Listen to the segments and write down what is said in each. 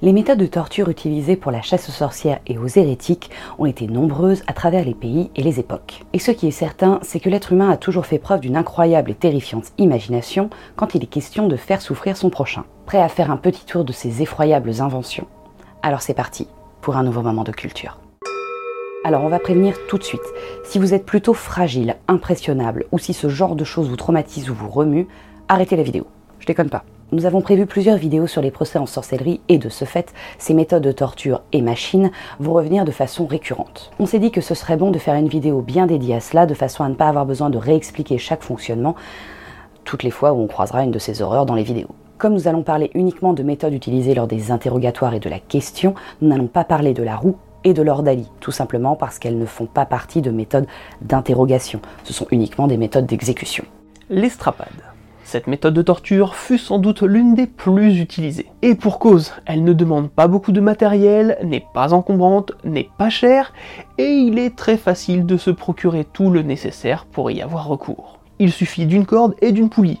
Les méthodes de torture utilisées pour la chasse aux sorcières et aux hérétiques ont été nombreuses à travers les pays et les époques. Et ce qui est certain, c'est que l'être humain a toujours fait preuve d'une incroyable et terrifiante imagination quand il est question de faire souffrir son prochain. Prêt à faire un petit tour de ces effroyables inventions Alors c'est parti pour un nouveau moment de culture. Alors on va prévenir tout de suite, si vous êtes plutôt fragile, impressionnable, ou si ce genre de choses vous traumatise ou vous remue, arrêtez la vidéo. Je déconne pas. Nous avons prévu plusieurs vidéos sur les procès en sorcellerie et de ce fait, ces méthodes de torture et machines vont revenir de façon récurrente. On s'est dit que ce serait bon de faire une vidéo bien dédiée à cela, de façon à ne pas avoir besoin de réexpliquer chaque fonctionnement toutes les fois où on croisera une de ces horreurs dans les vidéos. Comme nous allons parler uniquement de méthodes utilisées lors des interrogatoires et de la question, nous n'allons pas parler de la roue et de l'ordalie, tout simplement parce qu'elles ne font pas partie de méthodes d'interrogation, ce sont uniquement des méthodes d'exécution. L'estrapade. Cette méthode de torture fut sans doute l'une des plus utilisées. Et pour cause, elle ne demande pas beaucoup de matériel, n'est pas encombrante, n'est pas chère, et il est très facile de se procurer tout le nécessaire pour y avoir recours. Il suffit d'une corde et d'une poulie,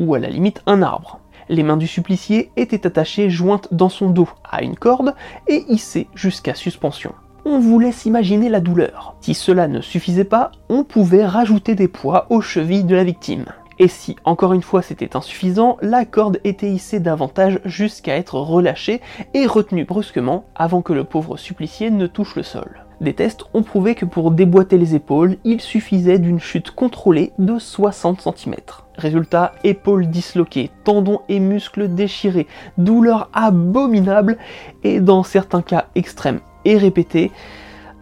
ou à la limite un arbre. Les mains du supplicié étaient attachées jointes dans son dos à une corde et hissées jusqu'à suspension. On vous laisse imaginer la douleur. Si cela ne suffisait pas, on pouvait rajouter des poids aux chevilles de la victime. Et si, encore une fois, c'était insuffisant, la corde était hissée davantage jusqu'à être relâchée et retenue brusquement avant que le pauvre supplicié ne touche le sol. Des tests ont prouvé que pour déboîter les épaules, il suffisait d'une chute contrôlée de 60 cm. Résultat, épaules disloquées, tendons et muscles déchirés, douleurs abominables et dans certains cas extrêmes et répétés,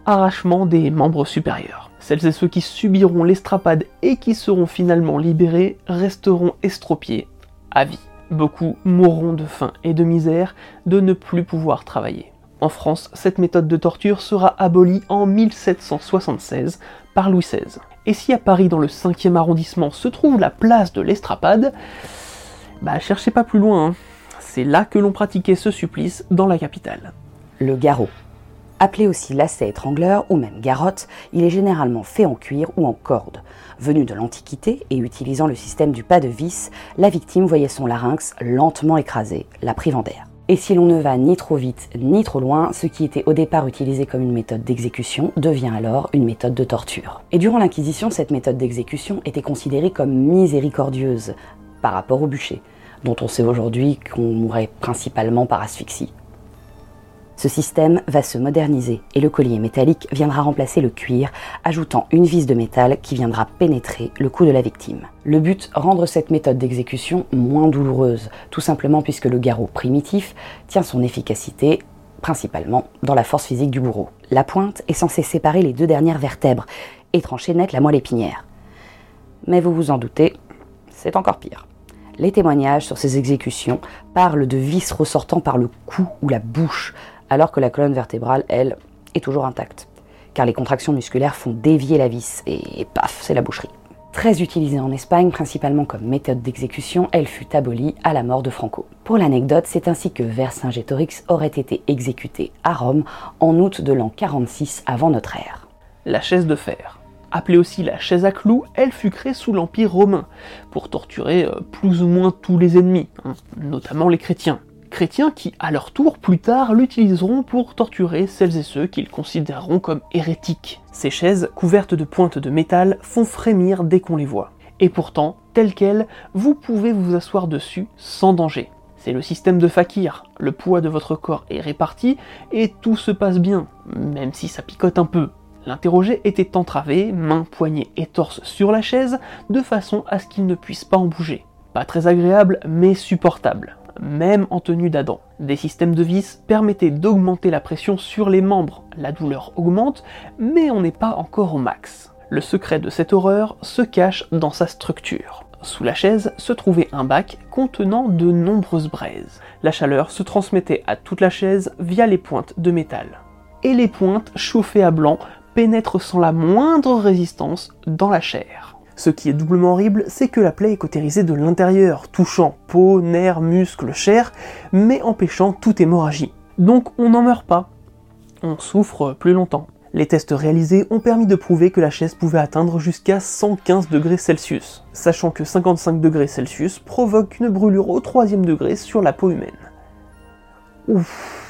arrachement des membres supérieurs. Celles et ceux qui subiront l'estrapade et qui seront finalement libérés resteront estropiés à vie. Beaucoup mourront de faim et de misère de ne plus pouvoir travailler. En France, cette méthode de torture sera abolie en 1776 par Louis XVI. Et si à Paris, dans le 5e arrondissement, se trouve la place de l'estrapade, bah cherchez pas plus loin, hein. c'est là que l'on pratiquait ce supplice dans la capitale. Le garrot. Appelé aussi lacet étrangleur ou même garrotte, il est généralement fait en cuir ou en corde. Venu de l'Antiquité et utilisant le système du pas de vis, la victime voyait son larynx lentement écrasé, la privant d'air. Et si l'on ne va ni trop vite ni trop loin, ce qui était au départ utilisé comme une méthode d'exécution devient alors une méthode de torture. Et durant l'Inquisition, cette méthode d'exécution était considérée comme miséricordieuse par rapport au bûcher, dont on sait aujourd'hui qu'on mourrait principalement par asphyxie. Ce système va se moderniser et le collier métallique viendra remplacer le cuir, ajoutant une vis de métal qui viendra pénétrer le cou de la victime. Le but, rendre cette méthode d'exécution moins douloureuse, tout simplement puisque le garrot primitif tient son efficacité principalement dans la force physique du bourreau. La pointe est censée séparer les deux dernières vertèbres et trancher net la moelle épinière. Mais vous vous en doutez, c'est encore pire. Les témoignages sur ces exécutions parlent de vis ressortant par le cou ou la bouche, alors que la colonne vertébrale, elle, est toujours intacte, car les contractions musculaires font dévier la vis, et paf, c'est la boucherie. Très utilisée en Espagne, principalement comme méthode d'exécution, elle fut abolie à la mort de Franco. Pour l'anecdote, c'est ainsi que Vercingétorix aurait été exécuté à Rome en août de l'an 46 avant notre ère. La chaise de fer. Appelée aussi la chaise à clous, elle fut créée sous l'Empire romain pour torturer euh, plus ou moins tous les ennemis, hein, notamment les chrétiens. Chrétiens qui, à leur tour, plus tard, l'utiliseront pour torturer celles et ceux qu'ils considéreront comme hérétiques. Ces chaises, couvertes de pointes de métal, font frémir dès qu'on les voit. Et pourtant, telles quelles, vous pouvez vous asseoir dessus sans danger. C'est le système de Fakir, le poids de votre corps est réparti et tout se passe bien, même si ça picote un peu. L'interrogé était entravé, mains, poignets et torse sur la chaise, de façon à ce qu'il ne puisse pas en bouger. Pas très agréable, mais supportable, même en tenue d'Adam. Des systèmes de vis permettaient d'augmenter la pression sur les membres. La douleur augmente, mais on n'est pas encore au max. Le secret de cette horreur se cache dans sa structure. Sous la chaise se trouvait un bac contenant de nombreuses braises. La chaleur se transmettait à toute la chaise via les pointes de métal. Et les pointes, chauffées à blanc, pénètrent sans la moindre résistance dans la chair. Ce qui est doublement horrible, c'est que la plaie est cautérisée de l'intérieur, touchant peau, nerfs, muscles, chair, mais empêchant toute hémorragie. Donc on n'en meurt pas. On souffre plus longtemps. Les tests réalisés ont permis de prouver que la chaise pouvait atteindre jusqu'à 115 degrés Celsius, sachant que 55 degrés Celsius provoque une brûlure au troisième degré sur la peau humaine. Ouf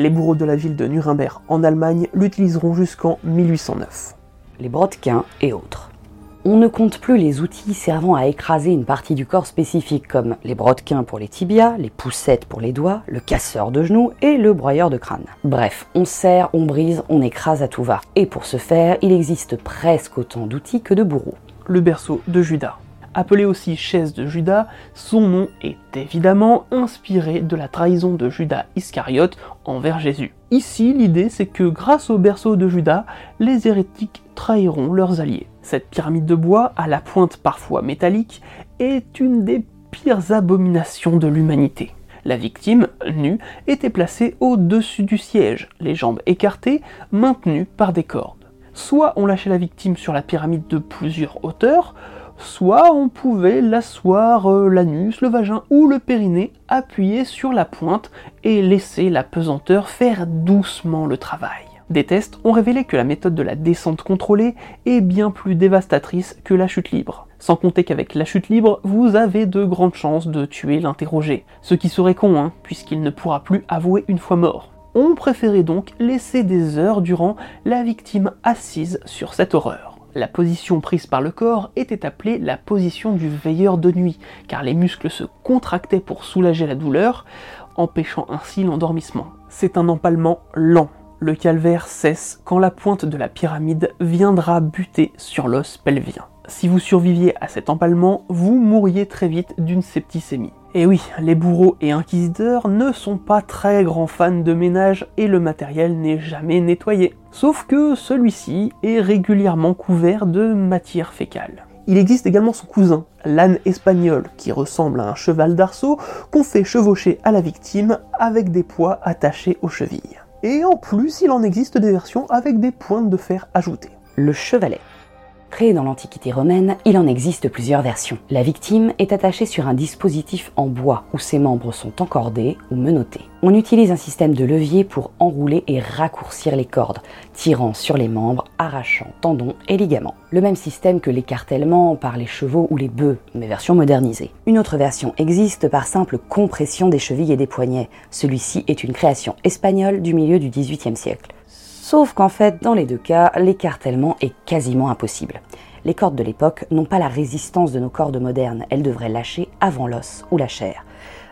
les bourreaux de la ville de Nuremberg en Allemagne l'utiliseront jusqu'en 1809. Les brodequins et autres. On ne compte plus les outils servant à écraser une partie du corps spécifique comme les brodequins pour les tibias, les poussettes pour les doigts, le casseur de genoux et le broyeur de crâne. Bref, on serre, on brise, on écrase à tout va. Et pour ce faire, il existe presque autant d'outils que de bourreaux. Le berceau de Judas. Appelé aussi chaise de Judas, son nom est évidemment inspiré de la trahison de Judas Iscariote envers Jésus. Ici, l'idée c'est que grâce au berceau de Judas, les hérétiques trahiront leurs alliés. Cette pyramide de bois, à la pointe parfois métallique, est une des pires abominations de l'humanité. La victime, nue, était placée au-dessus du siège, les jambes écartées, maintenues par des cordes. Soit on lâchait la victime sur la pyramide de plusieurs hauteurs, soit on pouvait l'asseoir euh, l'anus, le vagin ou le périnée appuyé sur la pointe et laisser la pesanteur faire doucement le travail. Des tests ont révélé que la méthode de la descente contrôlée est bien plus dévastatrice que la chute libre. Sans compter qu'avec la chute libre, vous avez de grandes chances de tuer l'interrogé. Ce qui serait con, hein, puisqu'il ne pourra plus avouer une fois mort. On préférait donc laisser des heures durant la victime assise sur cette horreur. La position prise par le corps était appelée la position du veilleur de nuit, car les muscles se contractaient pour soulager la douleur, empêchant ainsi l'endormissement. C'est un empalement lent. Le calvaire cesse quand la pointe de la pyramide viendra buter sur l'os pelvien. Si vous surviviez à cet empalement, vous mourriez très vite d'une septicémie. Et oui, les bourreaux et inquisiteurs ne sont pas très grands fans de ménage et le matériel n'est jamais nettoyé. Sauf que celui-ci est régulièrement couvert de matière fécale. Il existe également son cousin, l'âne espagnol, qui ressemble à un cheval d'arceau qu'on fait chevaucher à la victime avec des poids attachés aux chevilles. Et en plus, il en existe des versions avec des pointes de fer ajoutées. Le chevalet. Créé dans l'Antiquité romaine, il en existe plusieurs versions. La victime est attachée sur un dispositif en bois où ses membres sont encordés ou menottés. On utilise un système de levier pour enrouler et raccourcir les cordes, tirant sur les membres, arrachant tendons et ligaments. Le même système que l'écartèlement par les chevaux ou les bœufs, mais version modernisée. Une autre version existe par simple compression des chevilles et des poignets. Celui-ci est une création espagnole du milieu du XVIIIe siècle. Sauf qu'en fait, dans les deux cas, l'écartèlement est quasiment impossible. Les cordes de l'époque n'ont pas la résistance de nos cordes modernes, elles devraient lâcher avant l'os ou la chair.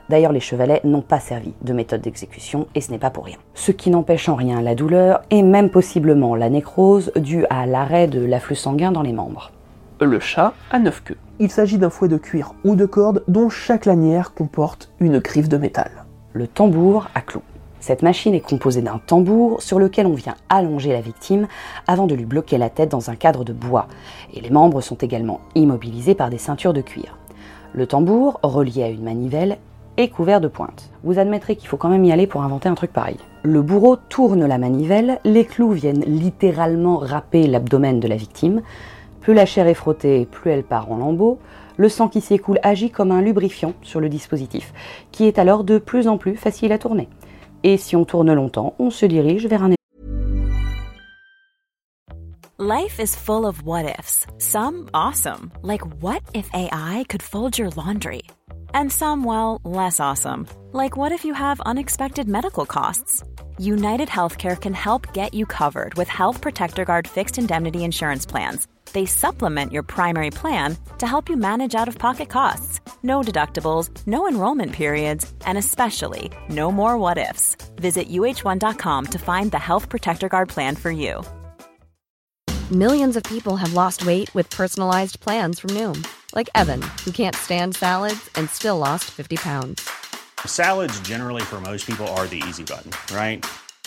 D'ailleurs, les chevalets n'ont pas servi de méthode d'exécution et ce n'est pas pour rien. Ce qui n'empêche en rien la douleur et même possiblement la nécrose due à l'arrêt de l'afflux sanguin dans les membres. Le chat a neuf queues. Il s'agit d'un fouet de cuir ou de corde dont chaque lanière comporte une griffe de métal. Le tambour à clous. Cette machine est composée d'un tambour sur lequel on vient allonger la victime avant de lui bloquer la tête dans un cadre de bois, et les membres sont également immobilisés par des ceintures de cuir. Le tambour, relié à une manivelle, est couvert de pointes. Vous admettrez qu'il faut quand même y aller pour inventer un truc pareil. Le bourreau tourne la manivelle, les clous viennent littéralement râper l'abdomen de la victime. Plus la chair est frottée, plus elle part en lambeaux. Le sang qui s'y écoule agit comme un lubrifiant sur le dispositif, qui est alors de plus en plus facile à tourner. Et si on tourne longtemps, on se dirige vers un Life is full of what ifs. Some awesome, like what if AI could fold your laundry? And some, well, less awesome, like what if you have unexpected medical costs? United Healthcare can help get you covered with Health Protector Guard fixed indemnity insurance plans. They supplement your primary plan to help you manage out of pocket costs. No deductibles, no enrollment periods, and especially no more what ifs. Visit uh1.com to find the Health Protector Guard plan for you. Millions of people have lost weight with personalized plans from Noom, like Evan, who can't stand salads and still lost 50 pounds. Salads, generally, for most people, are the easy button, right?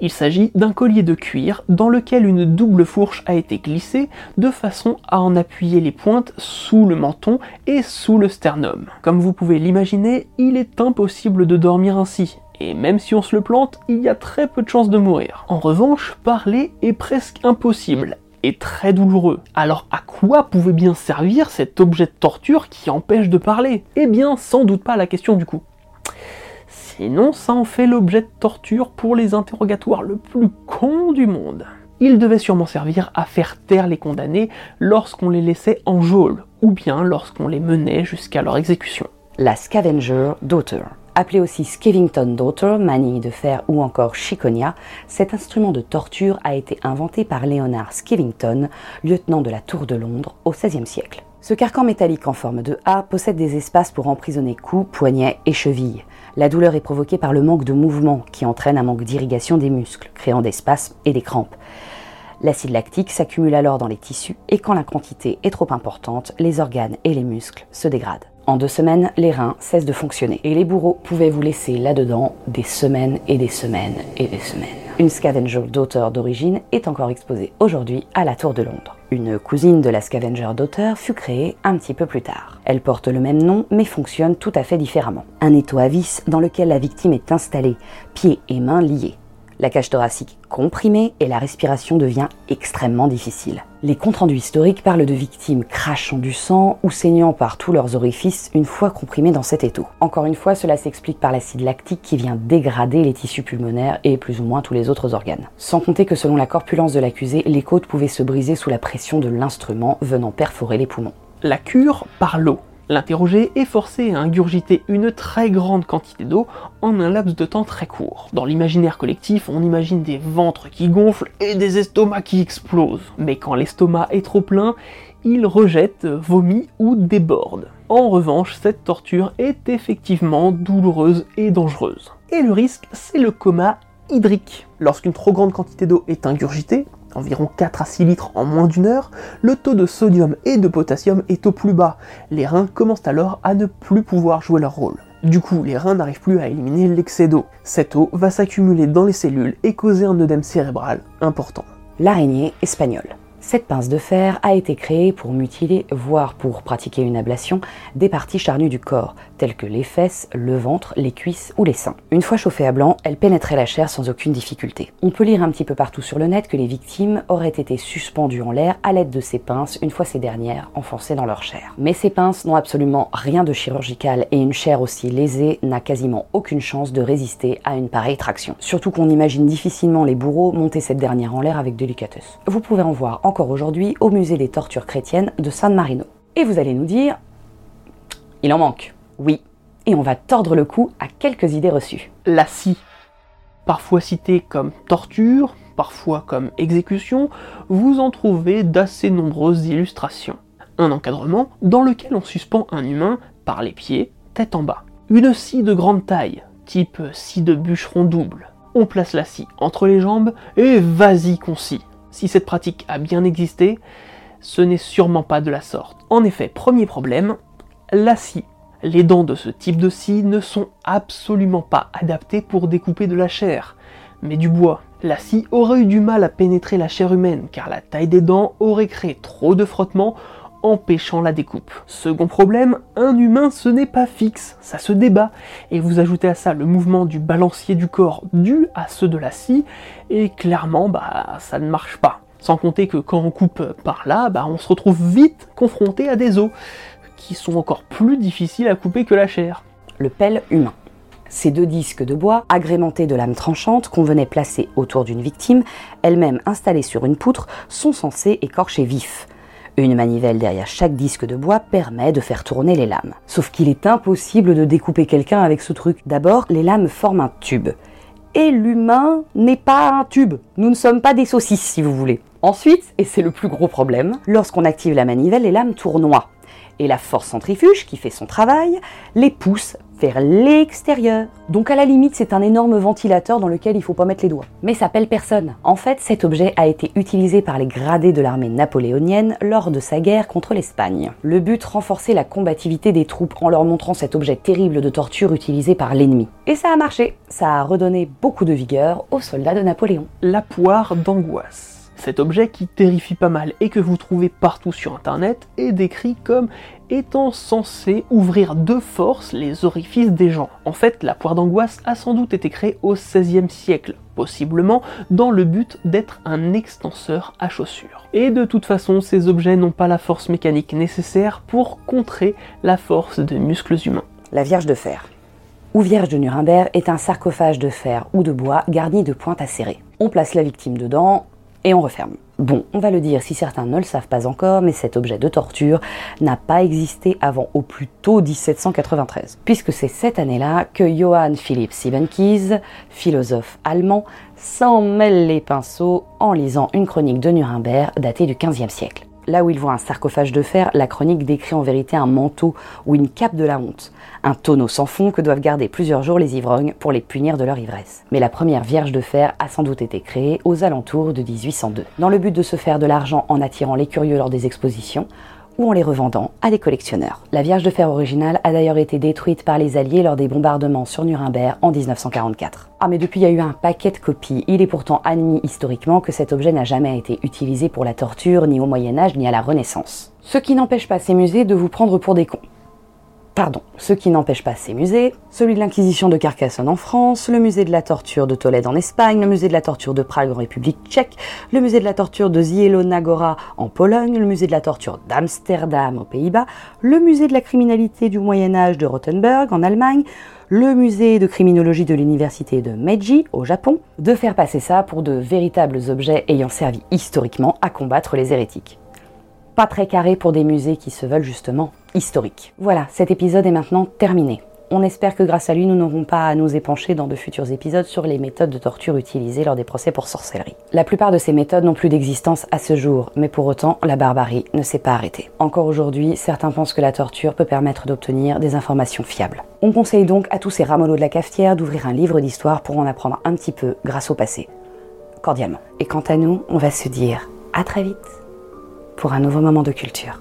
Il s'agit d'un collier de cuir dans lequel une double fourche a été glissée de façon à en appuyer les pointes sous le menton et sous le sternum. Comme vous pouvez l'imaginer, il est impossible de dormir ainsi. Et même si on se le plante, il y a très peu de chances de mourir. En revanche, parler est presque impossible et très douloureux. Alors à quoi pouvait bien servir cet objet de torture qui empêche de parler? Eh bien, sans doute pas la question du coup. Sinon, ça en fait l'objet de torture pour les interrogatoires le plus con du monde. Il devait sûrement servir à faire taire les condamnés lorsqu'on les laissait en geôle, ou bien lorsqu'on les menait jusqu'à leur exécution. La Scavenger Daughter. Appelée aussi Skevington Daughter, manille de fer ou encore chiconia, cet instrument de torture a été inventé par Leonard Skevington, lieutenant de la Tour de Londres au XVIe siècle. Ce carcan métallique en forme de A possède des espaces pour emprisonner cou, poignets et chevilles. La douleur est provoquée par le manque de mouvement qui entraîne un manque d'irrigation des muscles, créant des spasmes et des crampes. L'acide lactique s'accumule alors dans les tissus et quand la quantité est trop importante, les organes et les muscles se dégradent. En deux semaines, les reins cessent de fonctionner et les bourreaux pouvaient vous laisser là-dedans des semaines et des semaines et des semaines. Une scavenger d'auteur d'origine est encore exposée aujourd'hui à la Tour de Londres. Une cousine de la scavenger d'auteur fut créée un petit peu plus tard. Elle porte le même nom mais fonctionne tout à fait différemment. Un étau à vis dans lequel la victime est installée, pieds et mains liés. La cage thoracique comprimée et la respiration devient extrêmement difficile. Les comptes rendus historiques parlent de victimes crachant du sang ou saignant par tous leurs orifices une fois comprimées dans cet étau. Encore une fois, cela s'explique par l'acide lactique qui vient dégrader les tissus pulmonaires et plus ou moins tous les autres organes. Sans compter que selon la corpulence de l'accusé, les côtes pouvaient se briser sous la pression de l'instrument venant perforer les poumons. La cure par l'eau. L'interrogé est forcé à ingurgiter une très grande quantité d'eau en un laps de temps très court. Dans l'imaginaire collectif, on imagine des ventres qui gonflent et des estomacs qui explosent. Mais quand l'estomac est trop plein, il rejette, vomit ou déborde. En revanche, cette torture est effectivement douloureuse et dangereuse. Et le risque, c'est le coma hydrique. Lorsqu'une trop grande quantité d'eau est ingurgitée, environ 4 à 6 litres en moins d'une heure, le taux de sodium et de potassium est au plus bas. Les reins commencent alors à ne plus pouvoir jouer leur rôle. Du coup, les reins n'arrivent plus à éliminer l'excès d'eau. Cette eau va s'accumuler dans les cellules et causer un œdème cérébral important. L'araignée espagnole. Cette pince de fer a été créée pour mutiler, voire pour pratiquer une ablation, des parties charnues du corps, telles que les fesses, le ventre, les cuisses ou les seins. Une fois chauffée à blanc, elle pénétrait la chair sans aucune difficulté. On peut lire un petit peu partout sur le net que les victimes auraient été suspendues en l'air à l'aide de ces pinces une fois ces dernières enfoncées dans leur chair. Mais ces pinces n'ont absolument rien de chirurgical et une chair aussi lésée n'a quasiment aucune chance de résister à une pareille traction. Surtout qu'on imagine difficilement les bourreaux monter cette dernière en l'air avec délicatesse. Vous pouvez en voir aujourd'hui au musée des tortures chrétiennes de San Marino. Et vous allez nous dire, il en manque. Oui. Et on va tordre le cou à quelques idées reçues. La scie, parfois citée comme torture, parfois comme exécution, vous en trouvez d'assez nombreuses illustrations. Un encadrement dans lequel on suspend un humain par les pieds, tête en bas. Une scie de grande taille, type scie de bûcheron double. On place la scie entre les jambes et vas-y qu'on scie. Si cette pratique a bien existé, ce n'est sûrement pas de la sorte. En effet, premier problème, la scie Les dents de ce type de scie ne sont absolument pas adaptées pour découper de la chair, mais du bois. La scie aurait eu du mal à pénétrer la chair humaine car la taille des dents aurait créé trop de frottement empêchant la découpe. Second problème, un humain ce n'est pas fixe, ça se débat, et vous ajoutez à ça le mouvement du balancier du corps dû à ceux de la scie, et clairement bah ça ne marche pas. Sans compter que quand on coupe par là, bah, on se retrouve vite confronté à des os, qui sont encore plus difficiles à couper que la chair. Le pelle humain. Ces deux disques de bois, agrémentés de lames tranchantes qu'on venait placer autour d'une victime, elle-même installée sur une poutre, sont censés écorcher vif. Une manivelle derrière chaque disque de bois permet de faire tourner les lames. Sauf qu'il est impossible de découper quelqu'un avec ce truc. D'abord, les lames forment un tube. Et l'humain n'est pas un tube. Nous ne sommes pas des saucisses, si vous voulez. Ensuite, et c'est le plus gros problème, lorsqu'on active la manivelle, les lames tournoient. Et la force centrifuge, qui fait son travail, les pousse vers l'extérieur. Donc à la limite, c'est un énorme ventilateur dans lequel il faut pas mettre les doigts. Mais ça pèle personne. En fait, cet objet a été utilisé par les gradés de l'armée napoléonienne lors de sa guerre contre l'Espagne. Le but, renforcer la combativité des troupes en leur montrant cet objet terrible de torture utilisé par l'ennemi. Et ça a marché. Ça a redonné beaucoup de vigueur aux soldats de Napoléon. La poire d'angoisse. Cet objet qui terrifie pas mal et que vous trouvez partout sur internet est décrit comme étant censé ouvrir de force les orifices des gens. En fait, la poire d'angoisse a sans doute été créée au XVIe siècle, possiblement dans le but d'être un extenseur à chaussures. Et de toute façon, ces objets n'ont pas la force mécanique nécessaire pour contrer la force des muscles humains. La Vierge de fer ou Vierge de Nuremberg est un sarcophage de fer ou de bois garni de pointes acérées. On place la victime dedans, et on referme. Bon, on va le dire si certains ne le savent pas encore, mais cet objet de torture n'a pas existé avant au plus tôt 1793, puisque c'est cette année-là que Johann Philipp Siebenkies, philosophe allemand, s'en mêle les pinceaux en lisant une chronique de Nuremberg datée du XVe siècle. Là où il voit un sarcophage de fer, la chronique décrit en vérité un manteau ou une cape de la honte, un tonneau sans fond que doivent garder plusieurs jours les ivrognes pour les punir de leur ivresse. Mais la première Vierge de fer a sans doute été créée aux alentours de 1802, dans le but de se faire de l'argent en attirant les curieux lors des expositions, ou en les revendant à des collectionneurs. La Vierge de fer originale a d'ailleurs été détruite par les Alliés lors des bombardements sur Nuremberg en 1944. Ah mais depuis il y a eu un paquet de copies, il est pourtant admis historiquement que cet objet n'a jamais été utilisé pour la torture ni au Moyen Âge ni à la Renaissance. Ce qui n'empêche pas ces musées de vous prendre pour des cons. Pardon, ce qui n'empêche pas ces musées, celui de l'Inquisition de Carcassonne en France, le musée de la torture de Tolède en Espagne, le musée de la torture de Prague en République tchèque, le musée de la torture de Zielona en Pologne, le musée de la torture d'Amsterdam aux Pays-Bas, le musée de la criminalité du Moyen Âge de Rothenburg en Allemagne, le musée de criminologie de l'université de Meiji au Japon, de faire passer ça pour de véritables objets ayant servi historiquement à combattre les hérétiques pas très carré pour des musées qui se veulent justement historiques. Voilà, cet épisode est maintenant terminé. On espère que grâce à lui, nous n'aurons pas à nous épancher dans de futurs épisodes sur les méthodes de torture utilisées lors des procès pour sorcellerie. La plupart de ces méthodes n'ont plus d'existence à ce jour, mais pour autant, la barbarie ne s'est pas arrêtée. Encore aujourd'hui, certains pensent que la torture peut permettre d'obtenir des informations fiables. On conseille donc à tous ces ramollos de la cafetière d'ouvrir un livre d'histoire pour en apprendre un petit peu grâce au passé. Cordialement. Et quant à nous, on va se dire à très vite pour un nouveau moment de culture.